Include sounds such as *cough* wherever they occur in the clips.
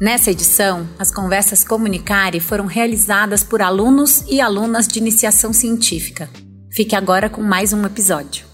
Nessa edição, as conversas Comunicare foram realizadas por alunos e alunas de iniciação científica. Fique agora com mais um episódio.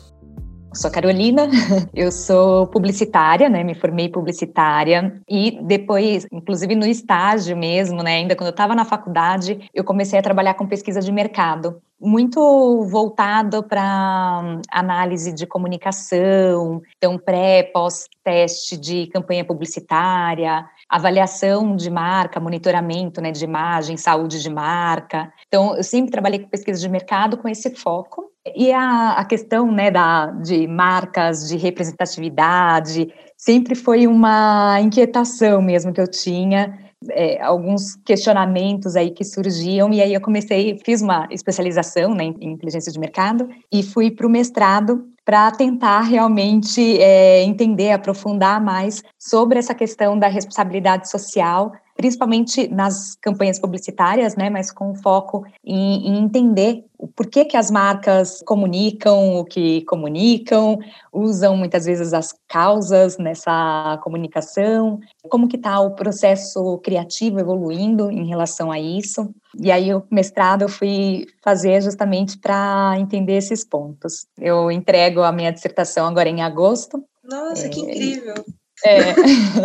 Sou Carolina, *laughs* eu sou publicitária, né? Me formei publicitária e depois, inclusive no estágio mesmo, né? Ainda quando eu estava na faculdade, eu comecei a trabalhar com pesquisa de mercado, muito voltado para análise de comunicação, então pré, pós-teste de campanha publicitária, avaliação de marca, monitoramento né, de imagem, saúde de marca. Então, eu sempre trabalhei com pesquisa de mercado com esse foco. E a, a questão né, da, de marcas, de representatividade, sempre foi uma inquietação mesmo que eu tinha, é, alguns questionamentos aí que surgiam, e aí eu comecei, fiz uma especialização né, em inteligência de mercado e fui para o mestrado para tentar realmente é, entender, aprofundar mais sobre essa questão da responsabilidade social, principalmente nas campanhas publicitárias, né, mas com foco em, em entender o porquê que as marcas comunicam o que comunicam, usam muitas vezes as causas nessa comunicação, como que está o processo criativo evoluindo em relação a isso. E aí o mestrado eu fui fazer justamente para entender esses pontos. Eu entrego a minha dissertação agora em agosto. Nossa, é, que incrível! É.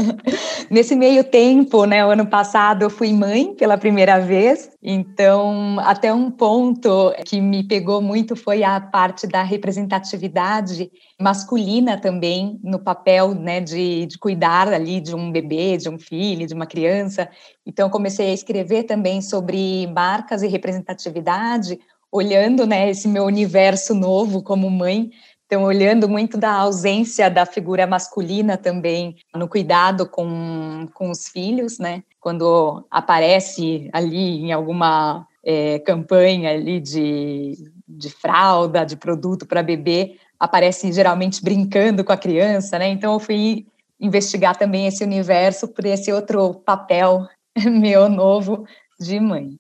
*laughs* Nesse meio tempo, né, o ano passado eu fui mãe pela primeira vez, então até um ponto que me pegou muito foi a parte da representatividade masculina também no papel, né, de, de cuidar ali de um bebê, de um filho, de uma criança. Então comecei a escrever também sobre marcas e representatividade, olhando, né, esse meu universo novo como mãe então, olhando muito da ausência da figura masculina também no cuidado com, com os filhos, né? Quando aparece ali em alguma é, campanha ali de, de fralda, de produto para bebê, aparece geralmente brincando com a criança, né? Então, eu fui investigar também esse universo por esse outro papel *laughs* meu novo de mãe.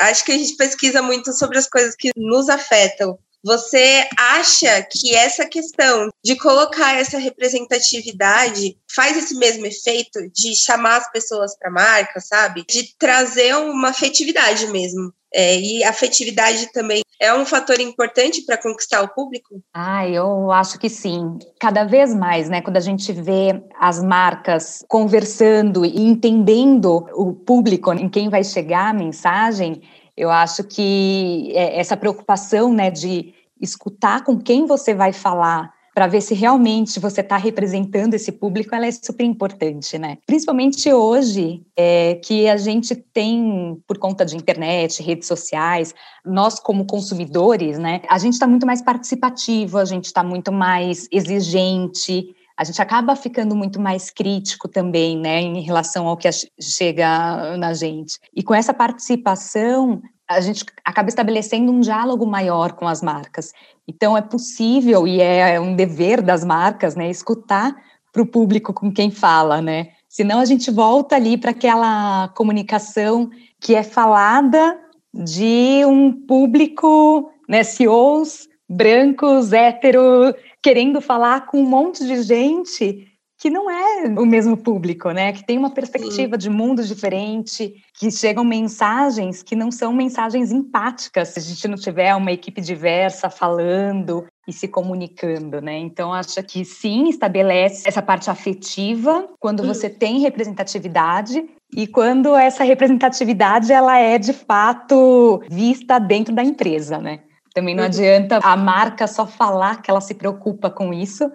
Acho que a gente pesquisa muito sobre as coisas que nos afetam você acha que essa questão de colocar essa representatividade faz esse mesmo efeito de chamar as pessoas para a marca, sabe? De trazer uma afetividade mesmo. É, e afetividade também é um fator importante para conquistar o público? Ah, eu acho que sim. Cada vez mais, né? Quando a gente vê as marcas conversando e entendendo o público em quem vai chegar a mensagem, eu acho que é, essa preocupação, né, de escutar com quem você vai falar para ver se realmente você está representando esse público, ela é super importante, né? Principalmente hoje, é, que a gente tem, por conta de internet, redes sociais, nós como consumidores, né? A gente está muito mais participativo, a gente está muito mais exigente, a gente acaba ficando muito mais crítico também, né, em relação ao que chega na gente. E com essa participação, a gente acaba estabelecendo um diálogo maior com as marcas. Então, é possível e é um dever das marcas, né, escutar para o público com quem fala, né? Senão a gente volta ali para aquela comunicação que é falada de um público, né, CEOs brancos, hétero, querendo falar com um monte de gente que não é o mesmo público, né? Que tem uma perspectiva Sim. de mundo diferente, que chegam mensagens que não são mensagens empáticas se a gente não tiver uma equipe diversa falando e se comunicando, né? Então acho que sim estabelece essa parte afetiva quando você tem representatividade e quando essa representatividade ela é de fato vista dentro da empresa, né? Também não uhum. adianta a marca só falar que ela se preocupa com isso,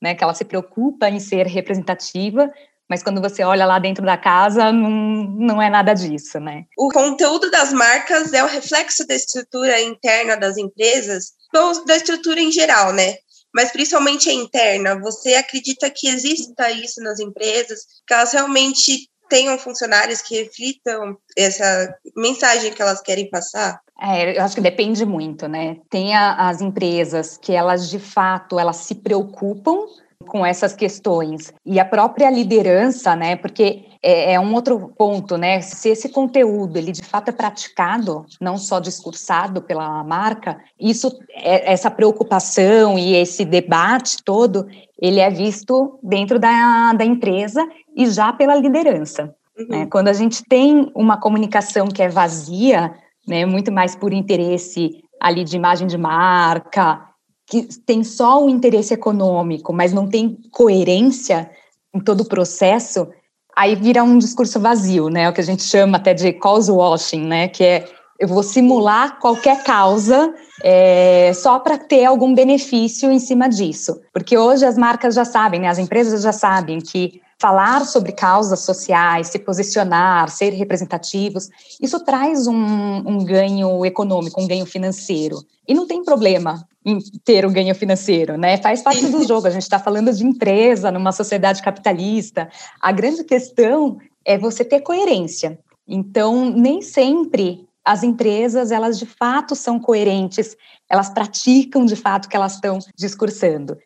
né, que ela se preocupa em ser representativa, mas quando você olha lá dentro da casa, não, não é nada disso, né? O conteúdo das marcas é o reflexo da estrutura interna das empresas, ou da estrutura em geral, né? Mas principalmente a interna. Você acredita que exista isso nas empresas, que elas realmente tenham funcionários que reflitam essa mensagem que elas querem passar? É, eu acho que depende muito, né? Tem a, as empresas que elas de fato elas se preocupam com essas questões e a própria liderança, né? Porque é, é, um outro ponto, né? Se esse conteúdo ele de fato é praticado, não só discursado pela marca, isso é, essa preocupação e esse debate todo, ele é visto dentro da, da empresa e já pela liderança. Uhum. Né? Quando a gente tem uma comunicação que é vazia, né? Muito mais por interesse ali de imagem de marca, que tem só o interesse econômico, mas não tem coerência em todo o processo, aí vira um discurso vazio, né? O que a gente chama até de cause washing, né? Que é eu vou simular qualquer causa é, só para ter algum benefício em cima disso. Porque hoje as marcas já sabem, né, as empresas já sabem que falar sobre causas sociais, se posicionar, ser representativos, isso traz um, um ganho econômico, um ganho financeiro. E não tem problema em ter um ganho financeiro, né? Faz parte do jogo. A gente está falando de empresa numa sociedade capitalista. A grande questão é você ter coerência. Então, nem sempre as empresas, elas de fato são coerentes, elas praticam de fato o que elas estão discursando.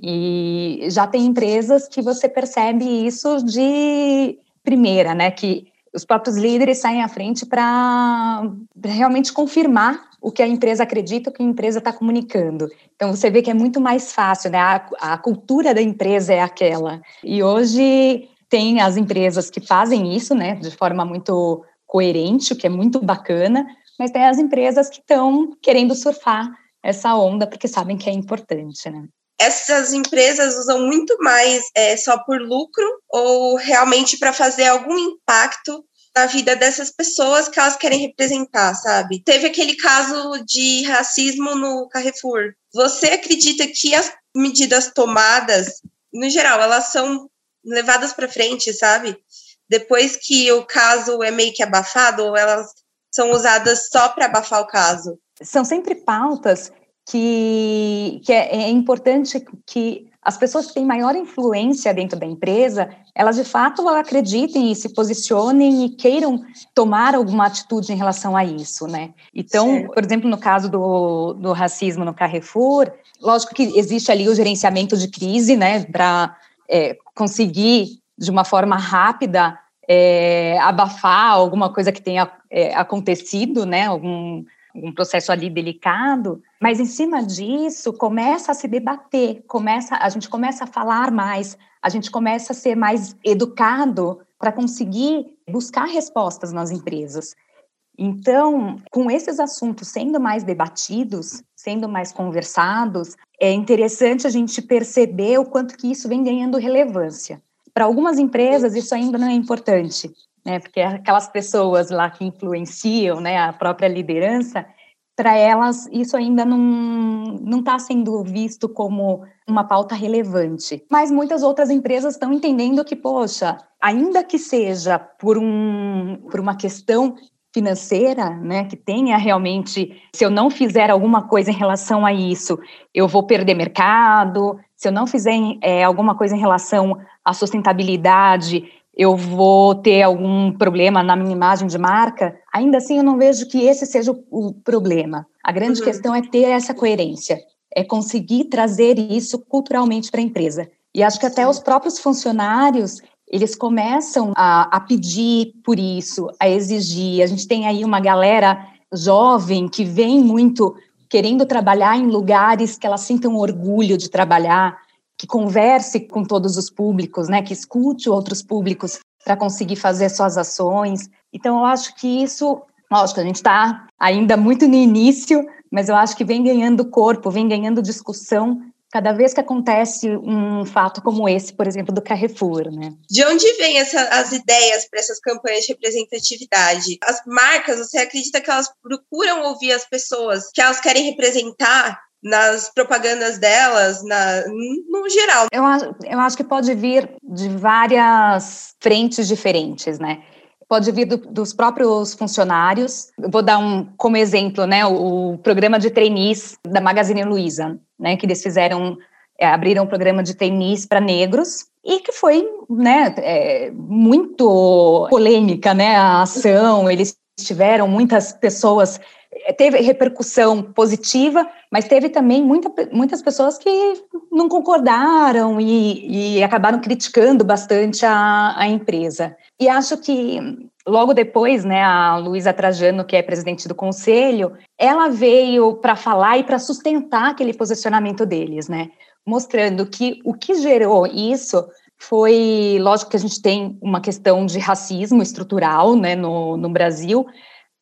E já tem empresas que você percebe isso de primeira, né? Que os próprios líderes saem à frente para realmente confirmar o que a empresa acredita, o que a empresa está comunicando. Então você vê que é muito mais fácil, né? A, a cultura da empresa é aquela. E hoje tem as empresas que fazem isso, né? De forma muito coerente, o que é muito bacana, mas tem as empresas que estão querendo surfar essa onda porque sabem que é importante, né? Essas empresas usam muito mais é, só por lucro ou realmente para fazer algum impacto na vida dessas pessoas que elas querem representar, sabe? Teve aquele caso de racismo no Carrefour. Você acredita que as medidas tomadas, no geral, elas são levadas para frente, sabe? Depois que o caso é meio que abafado, ou elas são usadas só para abafar o caso? São sempre pautas que, que é, é, importante que as pessoas que têm maior influência dentro da empresa, elas de fato acreditem e se posicionem e queiram tomar alguma atitude em relação a isso, né? Então, certo. por exemplo, no caso do, do racismo no Carrefour, lógico que existe ali o gerenciamento de crise, né, para é, conseguir de uma forma rápida é, abafar alguma coisa que tenha é, acontecido, né, algum um processo ali delicado, mas em cima disso começa a se debater, começa, a gente começa a falar mais, a gente começa a ser mais educado para conseguir buscar respostas nas empresas. Então, com esses assuntos sendo mais debatidos, sendo mais conversados, é interessante a gente perceber o quanto que isso vem ganhando relevância. Para algumas empresas, isso ainda não é importante, né? Porque aquelas pessoas lá que influenciam, né, a própria liderança, para elas isso ainda não está sendo visto como uma pauta relevante. Mas muitas outras empresas estão entendendo que, poxa, ainda que seja por um por uma questão financeira, né, que tenha realmente, se eu não fizer alguma coisa em relação a isso, eu vou perder mercado. Se eu não fizer é, alguma coisa em relação à sustentabilidade, eu vou ter algum problema na minha imagem de marca, ainda assim eu não vejo que esse seja o, o problema. A grande uhum. questão é ter essa coerência, é conseguir trazer isso culturalmente para a empresa. E acho que até os próprios funcionários, eles começam a, a pedir por isso, a exigir. A gente tem aí uma galera jovem que vem muito querendo trabalhar em lugares que elas sintam orgulho de trabalhar, que converse com todos os públicos, né, que escute outros públicos para conseguir fazer suas ações. Então, eu acho que isso, lógico, a gente está ainda muito no início, mas eu acho que vem ganhando corpo, vem ganhando discussão cada vez que acontece um fato como esse, por exemplo, do Carrefour, né? De onde vêm as ideias para essas campanhas de representatividade? As marcas, você acredita que elas procuram ouvir as pessoas que elas querem representar nas propagandas delas, na, no geral. Eu, eu acho que pode vir de várias frentes diferentes, né? Pode vir do, dos próprios funcionários. Eu vou dar um como exemplo, né, o, o programa de trainees da Magazine Luiza, né, que eles fizeram é, abriram um programa de trainees para negros e que foi né, é, muito polêmica né, a ação, eles tiveram muitas pessoas, teve repercussão positiva, mas teve também muita, muitas pessoas que não concordaram e, e acabaram criticando bastante a, a empresa. E acho que logo depois, né, a Luísa Trajano, que é presidente do conselho, ela veio para falar e para sustentar aquele posicionamento deles, né? mostrando que o que gerou isso foi, lógico que a gente tem uma questão de racismo estrutural né, no, no Brasil,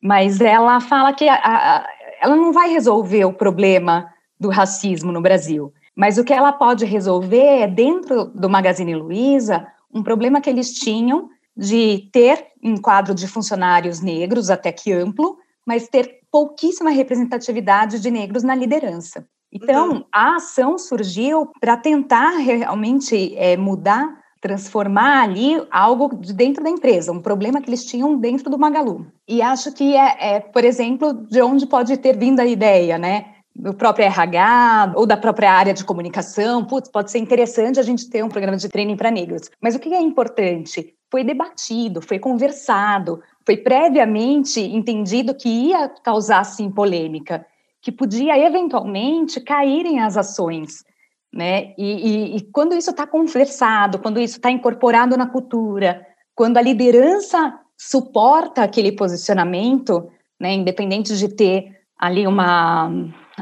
mas ela fala que a, a, ela não vai resolver o problema do racismo no Brasil, mas o que ela pode resolver é, dentro do Magazine Luiza, um problema que eles tinham de ter um quadro de funcionários negros, até que amplo, mas ter pouquíssima representatividade de negros na liderança. Então, uhum. a ação surgiu para tentar realmente é, mudar, transformar ali algo de dentro da empresa, um problema que eles tinham dentro do Magalu. E acho que é, é por exemplo, de onde pode ter vindo a ideia, né? do próprio RH ou da própria área de comunicação, putz, pode ser interessante a gente ter um programa de training para negros. Mas o que é importante? Foi debatido, foi conversado, foi previamente entendido que ia causar sim polêmica que podia eventualmente caírem as ações. Né? E, e, e quando isso está conversado, quando isso está incorporado na cultura, quando a liderança suporta aquele posicionamento, né, independente de ter ali uma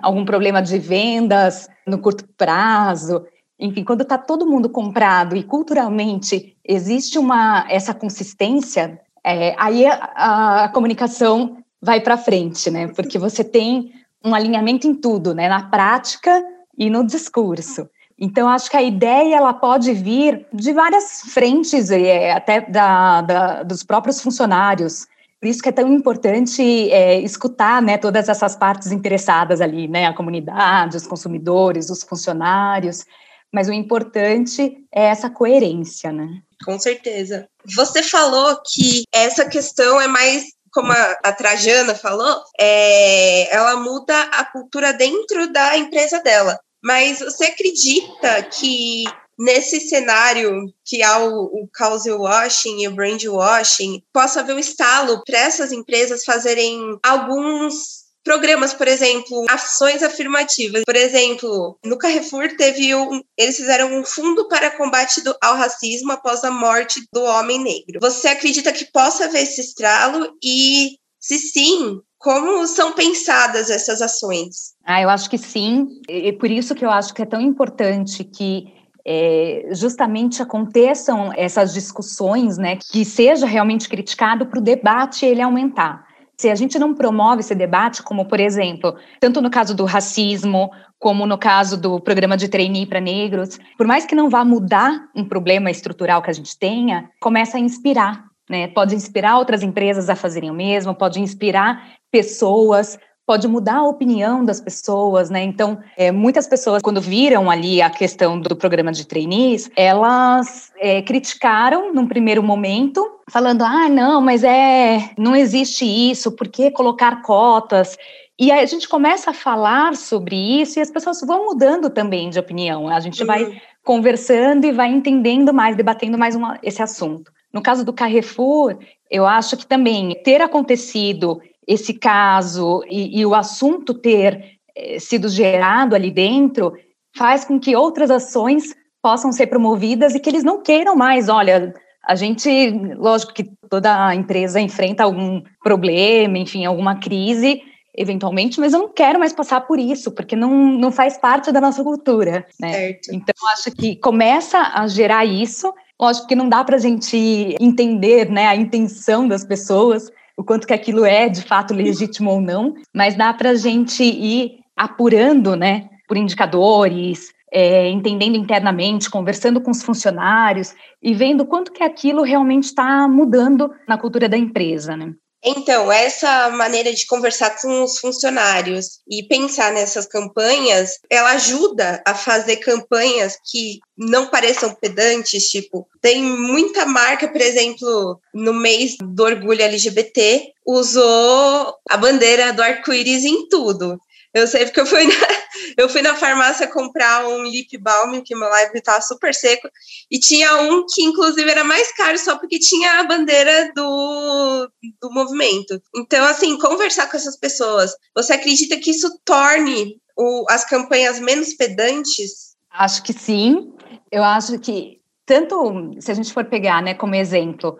algum problema de vendas no curto prazo, enfim, quando está todo mundo comprado e culturalmente existe uma essa consistência, é, aí a, a comunicação vai para frente, né? Porque você tem um alinhamento em tudo, né? Na prática e no discurso. Então, acho que a ideia ela pode vir de várias frentes, é, até da, da, dos próprios funcionários. Por isso que é tão importante é, escutar né, todas essas partes interessadas ali, né? A comunidade, os consumidores, os funcionários. Mas o importante é essa coerência, né? Com certeza. Você falou que essa questão é mais como a, a Trajana falou, é, ela muda a cultura dentro da empresa dela. Mas você acredita que nesse cenário que há o, o cause washing e o brand washing, possa haver um estalo para essas empresas fazerem alguns programas, por exemplo, ações afirmativas. Por exemplo, no Carrefour teve um, eles fizeram um fundo para combate do, ao racismo após a morte do homem negro. Você acredita que possa haver esse estralo e se sim, como são pensadas essas ações? Ah, eu acho que sim. E por isso que eu acho que é tão importante que é, justamente aconteçam essas discussões, né, que seja realmente criticado para o debate ele aumentar. Se a gente não promove esse debate, como por exemplo, tanto no caso do racismo, como no caso do programa de trainee para negros, por mais que não vá mudar um problema estrutural que a gente tenha, começa a inspirar, né? Pode inspirar outras empresas a fazerem o mesmo, pode inspirar pessoas pode mudar a opinião das pessoas, né? Então, é, muitas pessoas, quando viram ali a questão do programa de trainees, elas é, criticaram num primeiro momento, falando: ah, não, mas é, não existe isso, por que colocar cotas? E aí a gente começa a falar sobre isso e as pessoas vão mudando também de opinião. A gente vai uhum. conversando e vai entendendo mais, debatendo mais uma, esse assunto. No caso do Carrefour, eu acho que também ter acontecido esse caso e, e o assunto ter eh, sido gerado ali dentro faz com que outras ações possam ser promovidas e que eles não queiram mais, olha, a gente, lógico que toda empresa enfrenta algum problema, enfim, alguma crise, eventualmente, mas eu não quero mais passar por isso, porque não, não faz parte da nossa cultura, né? Certo. Então, acho que começa a gerar isso, lógico que não dá para a gente entender, né, a intenção das pessoas, o quanto que aquilo é de fato legítimo ou não, mas dá para a gente ir apurando, né, por indicadores, é, entendendo internamente, conversando com os funcionários e vendo quanto que aquilo realmente está mudando na cultura da empresa, né? Então, essa maneira de conversar com os funcionários e pensar nessas campanhas, ela ajuda a fazer campanhas que não pareçam pedantes, tipo, tem muita marca, por exemplo, no mês do orgulho LGBT, usou a bandeira do arco-íris em tudo. Eu sei porque eu fui na, *laughs* Eu fui na farmácia comprar um lip balm, que meu lábio estava super seco, e tinha um que, inclusive, era mais caro só porque tinha a bandeira do, do movimento. Então, assim, conversar com essas pessoas, você acredita que isso torne o, as campanhas menos pedantes? Acho que sim. Eu acho que, tanto se a gente for pegar né, como exemplo,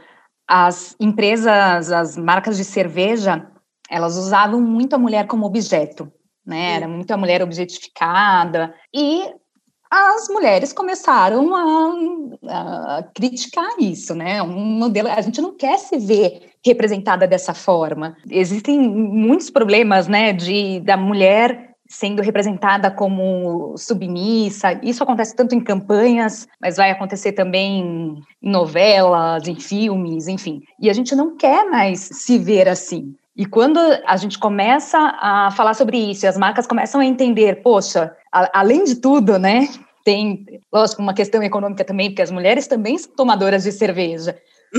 as empresas, as marcas de cerveja, elas usavam muito a mulher como objeto, né? Era muito a mulher objetificada. E as mulheres começaram a, a, criticar isso, né? Um modelo, a gente não quer se ver representada dessa forma. Existem muitos problemas, né, de da mulher sendo representada como submissa. Isso acontece tanto em campanhas, mas vai acontecer também em novelas, em filmes, enfim. E a gente não quer mais se ver assim. E quando a gente começa a falar sobre isso, e as marcas começam a entender, poxa, a, além de tudo, né, tem, lógico, uma questão econômica também, porque as mulheres também são tomadoras de cerveja,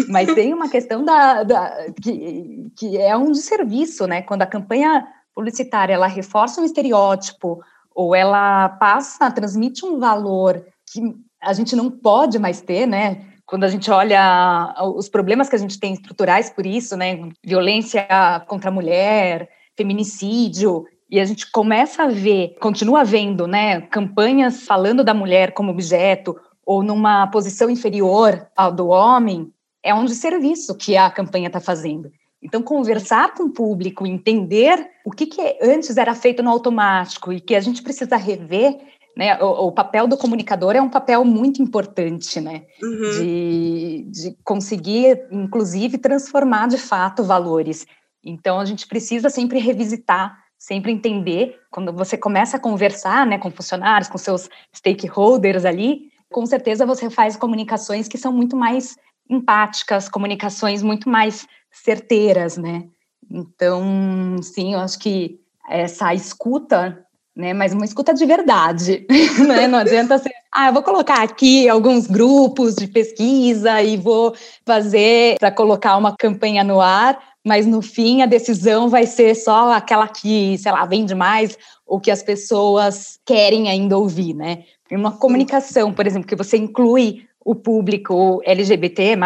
mas tem uma questão da, da que, que é um desserviço, né, quando a campanha publicitária ela reforça um estereótipo ou ela passa, transmite um valor que a gente não pode mais ter, né, quando a gente olha os problemas que a gente tem estruturais por isso, né, violência contra a mulher, feminicídio, e a gente começa a ver, continua vendo, né, campanhas falando da mulher como objeto ou numa posição inferior ao do homem, é um desserviço que a campanha está fazendo. Então, conversar com o público, entender o que, que antes era feito no automático e que a gente precisa rever né? O, o, papel do comunicador é um papel muito importante, né? Uhum. De, de conseguir, inclusive, transformar de fato valores. Então, a gente precisa sempre revisitar, sempre entender. Quando você começa a conversar né, com funcionários, com seus stakeholders ali, com certeza você faz comunicações que são muito mais empáticas, comunicações muito mais certeiras, né? Então, sim, eu acho que essa escuta né? Mas uma escuta de verdade, *laughs* né? Não adianta ser, ah, eu vou colocar aqui alguns grupos de pesquisa e vou fazer para colocar uma campanha no ar, mas no fim a decisão vai ser só aquela que, sei lá, vende mais ou que as pessoas querem ainda ouvir, né? Uma comunicação, por exemplo, que você inclui o público LGBT+,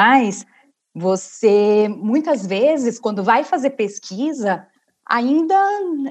você muitas vezes quando vai fazer pesquisa, ainda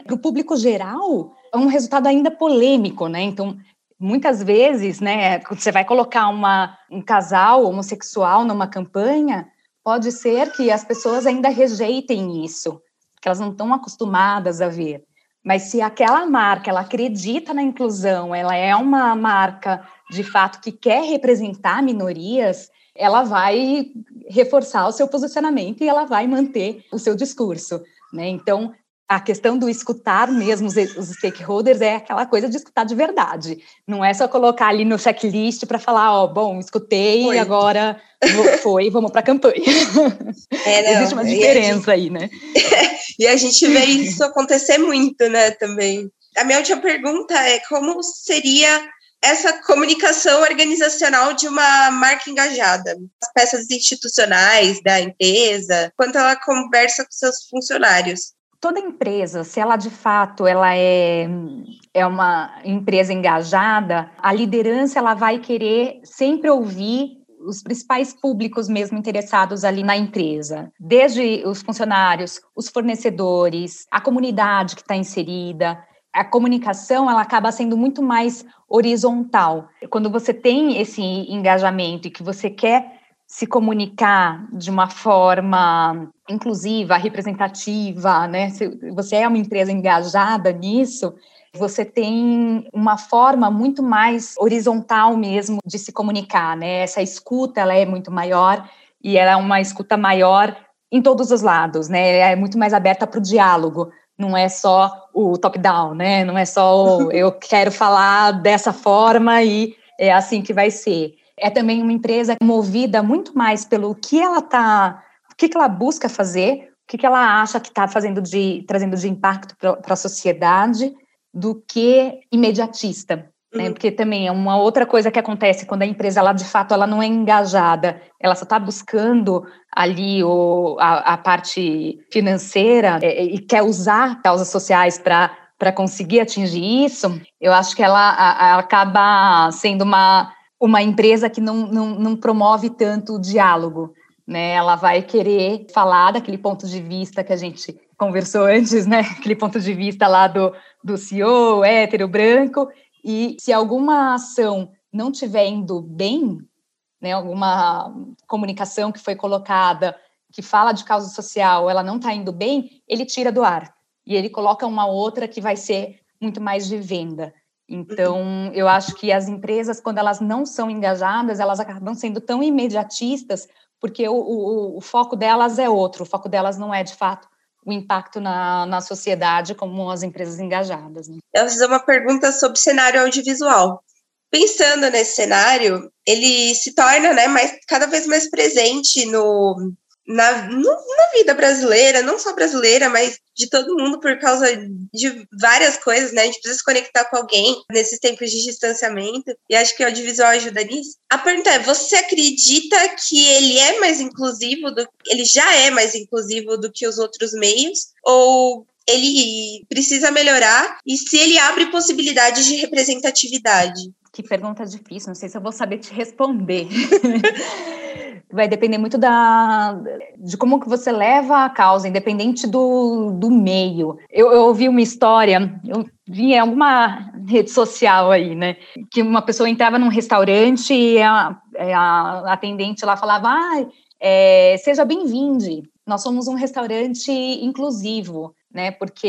para o público geral, um resultado ainda polêmico, né? Então, muitas vezes, né, você vai colocar uma, um casal homossexual numa campanha, pode ser que as pessoas ainda rejeitem isso, que elas não estão acostumadas a ver. Mas se aquela marca, ela acredita na inclusão, ela é uma marca de fato que quer representar minorias, ela vai reforçar o seu posicionamento e ela vai manter o seu discurso. Né? Então, a questão do escutar mesmo os, os, stakeholders é aquela coisa de escutar de verdade. Não é só colocar ali no checklist para falar, ó, oh, bom, escutei, foi. agora *laughs* foi, vamos para a campanha. É, Existe uma diferença gente, aí, né? *laughs* e a gente vê isso acontecer muito, né, também. A minha última pergunta é como seria essa comunicação organizacional de uma marca engajada, as peças institucionais da empresa, quanto ela conversa com seus funcionários toda empresa, se ela de fato ela é, é uma empresa engajada, a liderança ela vai querer sempre ouvir os principais públicos mesmo interessados ali na empresa, desde os funcionários, os fornecedores, a comunidade que está inserida. A comunicação ela acaba sendo muito mais horizontal. Quando você tem esse engajamento e que você quer se comunicar de uma forma inclusiva, representativa, né? Se você é uma empresa engajada nisso, você tem uma forma muito mais horizontal mesmo de se comunicar, né? Essa escuta ela é muito maior e ela é uma escuta maior em todos os lados, né? É muito mais aberta para o diálogo. Não é só o top-down, né? Não é só o, eu quero falar dessa forma e é assim que vai ser é também uma empresa movida muito mais pelo que ela está, o que, que ela busca fazer, o que, que ela acha que está fazendo de trazendo de impacto para a sociedade, do que imediatista. Né? Uhum. Porque também é uma outra coisa que acontece quando a empresa ela de fato ela não é engajada, ela só está buscando ali o, a, a parte financeira é, e quer usar causas sociais para para conseguir atingir isso, eu acho que ela, ela acaba sendo uma, uma empresa que não, não, não promove tanto o diálogo. Né, ela vai querer falar daquele ponto de vista que a gente conversou antes, né? *laughs* Aquele ponto de vista lá do, do CEO, hétero, branco, e se alguma ação não estiver indo bem, né, alguma comunicação que foi colocada que fala de causa social, ela não está indo bem, ele tira do ar e ele coloca uma outra que vai ser muito mais de venda. Então, eu acho que as empresas, quando elas não são engajadas, elas acabam sendo tão imediatistas, porque o, o, o foco delas é outro, o foco delas não é, de fato, o impacto na, na sociedade como as empresas engajadas. Né? Eu fazer uma pergunta sobre cenário audiovisual. Pensando nesse cenário, ele se torna né, mais, cada vez mais presente no, na, na vida brasileira, não só brasileira, mas de todo mundo por causa de várias coisas, né? A gente precisa se conectar com alguém nesses tempos de distanciamento, e acho que o audiovisual ajuda nisso. A pergunta é: você acredita que ele é mais inclusivo, do, ele já é mais inclusivo do que os outros meios? Ou ele precisa melhorar? E se ele abre possibilidades de representatividade? Que pergunta difícil, não sei se eu vou saber te responder. *laughs* vai depender muito da, de como que você leva a causa, independente do, do meio. Eu, eu ouvi uma história, eu vi em alguma rede social aí, né, que uma pessoa entrava num restaurante e a, a atendente lá falava, ah, é, seja bem-vindo, nós somos um restaurante inclusivo, né, porque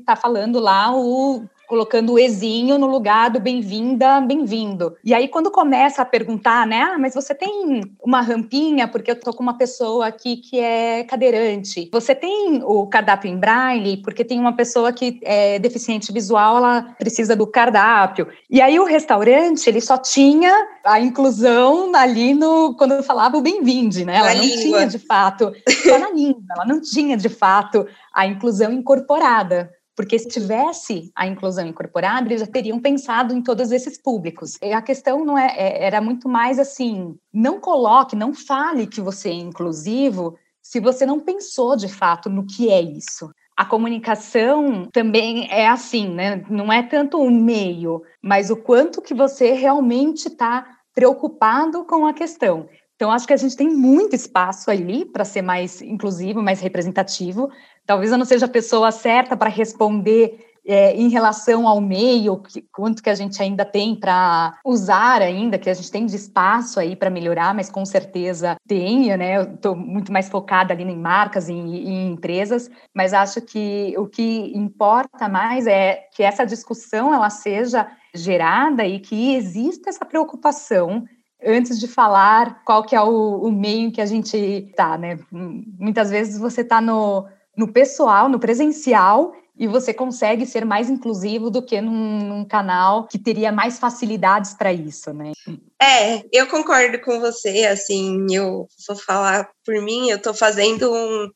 está falando lá o colocando o ezinho no lugar do bem-vinda, bem-vindo. E aí, quando começa a perguntar, né, ah, mas você tem uma rampinha, porque eu tô com uma pessoa aqui que é cadeirante. Você tem o cardápio em braille, porque tem uma pessoa que é deficiente visual, ela precisa do cardápio. E aí, o restaurante, ele só tinha a inclusão ali no, quando falava o bem-vinde, né? Ela na não língua. tinha, de fato, só na língua, ela não tinha, de fato, a inclusão incorporada porque se tivesse a inclusão incorporada, eles já teriam pensado em todos esses públicos. E a questão não é, é, era muito mais assim, não coloque, não fale que você é inclusivo se você não pensou de fato no que é isso. A comunicação também é assim, né? Não é tanto o meio, mas o quanto que você realmente está preocupado com a questão. Então, acho que a gente tem muito espaço ali para ser mais inclusivo, mais representativo. Talvez eu não seja a pessoa certa para responder é, em relação ao meio, que, quanto que a gente ainda tem para usar ainda, que a gente tem de espaço aí para melhorar, mas com certeza tenha, né? Eu estou muito mais focada ali em marcas e em, em empresas, mas acho que o que importa mais é que essa discussão ela seja gerada e que exista essa preocupação antes de falar qual que é o, o meio que a gente está, né? Muitas vezes você está no, no pessoal, no presencial, e você consegue ser mais inclusivo do que num, num canal que teria mais facilidades para isso, né? É, eu concordo com você, assim, eu vou falar por mim, eu estou fazendo um,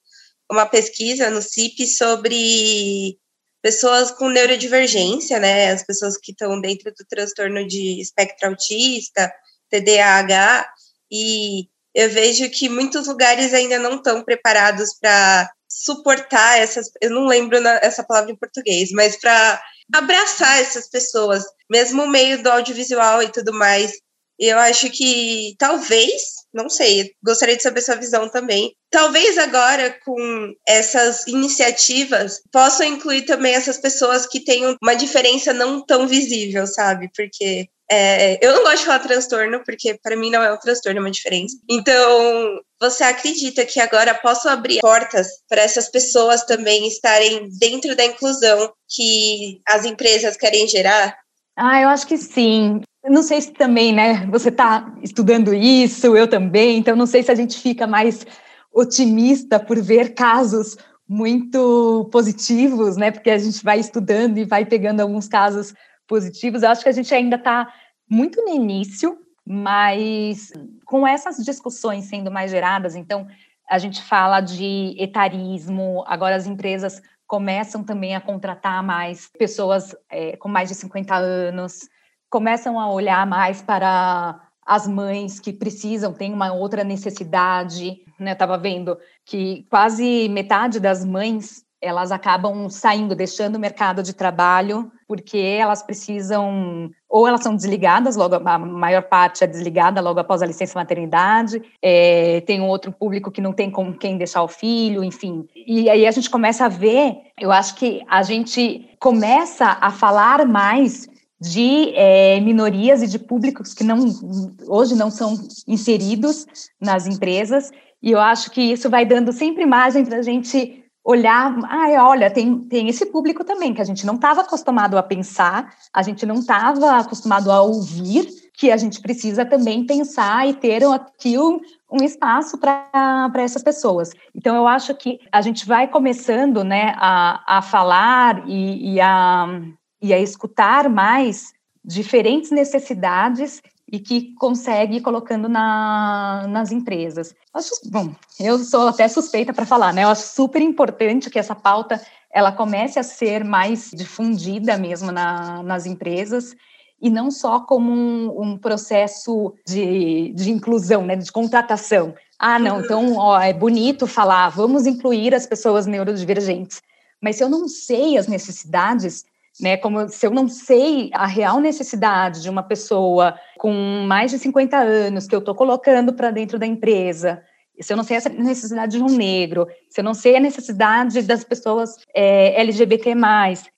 uma pesquisa no CIP sobre pessoas com neurodivergência, né, as pessoas que estão dentro do transtorno de espectro autista, TDAH, e eu vejo que muitos lugares ainda não estão preparados para suportar essas, eu não lembro na, essa palavra em português, mas para abraçar essas pessoas, mesmo no meio do audiovisual e tudo mais. Eu acho que talvez, não sei, gostaria de saber sua visão também. Talvez agora com essas iniciativas possam incluir também essas pessoas que têm uma diferença não tão visível, sabe? Porque é, eu não gosto de falar transtorno, porque para mim não é um transtorno, é uma diferença. Então, você acredita que agora posso abrir portas para essas pessoas também estarem dentro da inclusão que as empresas querem gerar? Ah, eu acho que sim. Não sei se também, né? Você está estudando isso, eu também, então não sei se a gente fica mais otimista por ver casos muito positivos, né? Porque a gente vai estudando e vai pegando alguns casos positivos. Eu acho que a gente ainda está muito no início, mas com essas discussões sendo mais geradas, então a gente fala de etarismo, agora as empresas começam também a contratar mais pessoas é, com mais de 50 anos, começam a olhar mais para as mães que precisam, têm uma outra necessidade, né? Estava vendo que quase metade das mães elas acabam saindo, deixando o mercado de trabalho, porque elas precisam, ou elas são desligadas, logo a maior parte é desligada logo após a licença maternidade, é, tem um outro público que não tem com quem deixar o filho, enfim. E aí a gente começa a ver, eu acho que a gente começa a falar mais de é, minorias e de públicos que não hoje não são inseridos nas empresas e eu acho que isso vai dando sempre margem para a gente olhar, ah, olha, tem, tem esse público também que a gente não estava acostumado a pensar, a gente não estava acostumado a ouvir, que a gente precisa também pensar e ter aqui um, um espaço para essas pessoas. Então, eu acho que a gente vai começando né, a, a falar e, e, a, e a escutar mais diferentes necessidades e que consegue colocando na, nas empresas. Acho, bom, eu sou até suspeita para falar, né? Eu acho super importante que essa pauta ela comece a ser mais difundida mesmo na, nas empresas e não só como um, um processo de, de inclusão, né, de contratação. Ah, não, então ó, é bonito falar, vamos incluir as pessoas neurodivergentes, mas se eu não sei as necessidades, né? Como se eu não sei a real necessidade de uma pessoa com mais de 50 anos que eu estou colocando para dentro da empresa, se eu não sei essa necessidade de um negro, se eu não sei a necessidade das pessoas é, LGBT+,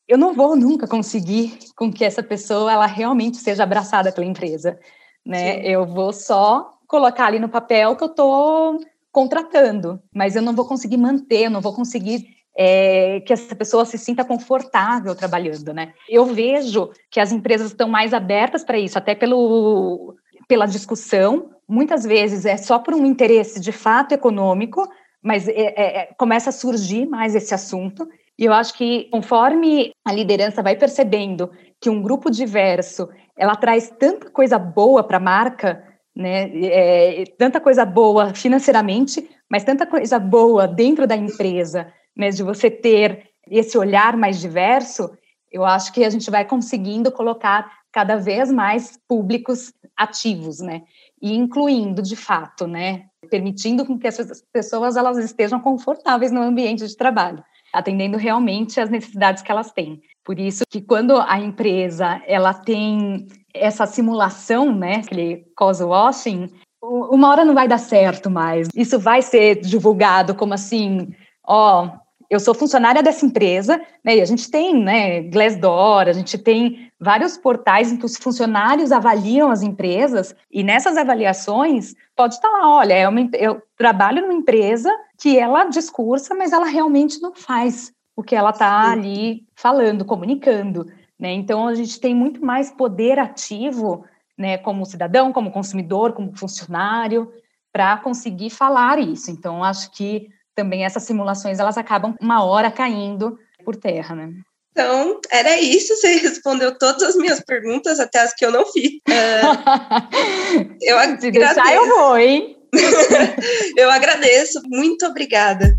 eu não vou nunca conseguir com que essa pessoa ela realmente seja abraçada pela empresa, né? Sim. Eu vou só colocar ali no papel que eu estou contratando, mas eu não vou conseguir manter, eu não vou conseguir é, que essa pessoa se sinta confortável trabalhando, né? Eu vejo que as empresas estão mais abertas para isso, até pelo, pela discussão. Muitas vezes é só por um interesse de fato econômico, mas é, é, é, começa a surgir mais esse assunto. E eu acho que conforme a liderança vai percebendo que um grupo diverso ela traz tanta coisa boa para a marca, né? É, tanta coisa boa financeiramente, mas tanta coisa boa dentro da empresa né, de você ter esse olhar mais diverso, eu acho que a gente vai conseguindo colocar cada vez mais públicos ativos, né, e incluindo de fato, né, permitindo com que essas pessoas elas estejam confortáveis no ambiente de trabalho, atendendo realmente às necessidades que elas têm. Por isso que quando a empresa ela tem essa simulação, né, aquele cause washing, uma hora não vai dar certo mais. Isso vai ser divulgado como assim, ó, eu sou funcionária dessa empresa, né, e a gente tem, né, Glassdoor, a gente tem vários portais em que os funcionários avaliam as empresas, e nessas avaliações pode estar lá, olha, é uma, eu trabalho numa empresa que ela discursa, mas ela realmente não faz o que ela está ali falando, comunicando, né, então a gente tem muito mais poder ativo, né, como cidadão, como consumidor, como funcionário, para conseguir falar isso, então acho que também essas simulações elas acabam uma hora caindo por terra, né? Então, era isso. Você respondeu todas as minhas perguntas, até as que eu não fiz. Uh, *laughs* eu Se deixar, eu vou, hein? *laughs* eu agradeço. Muito obrigada.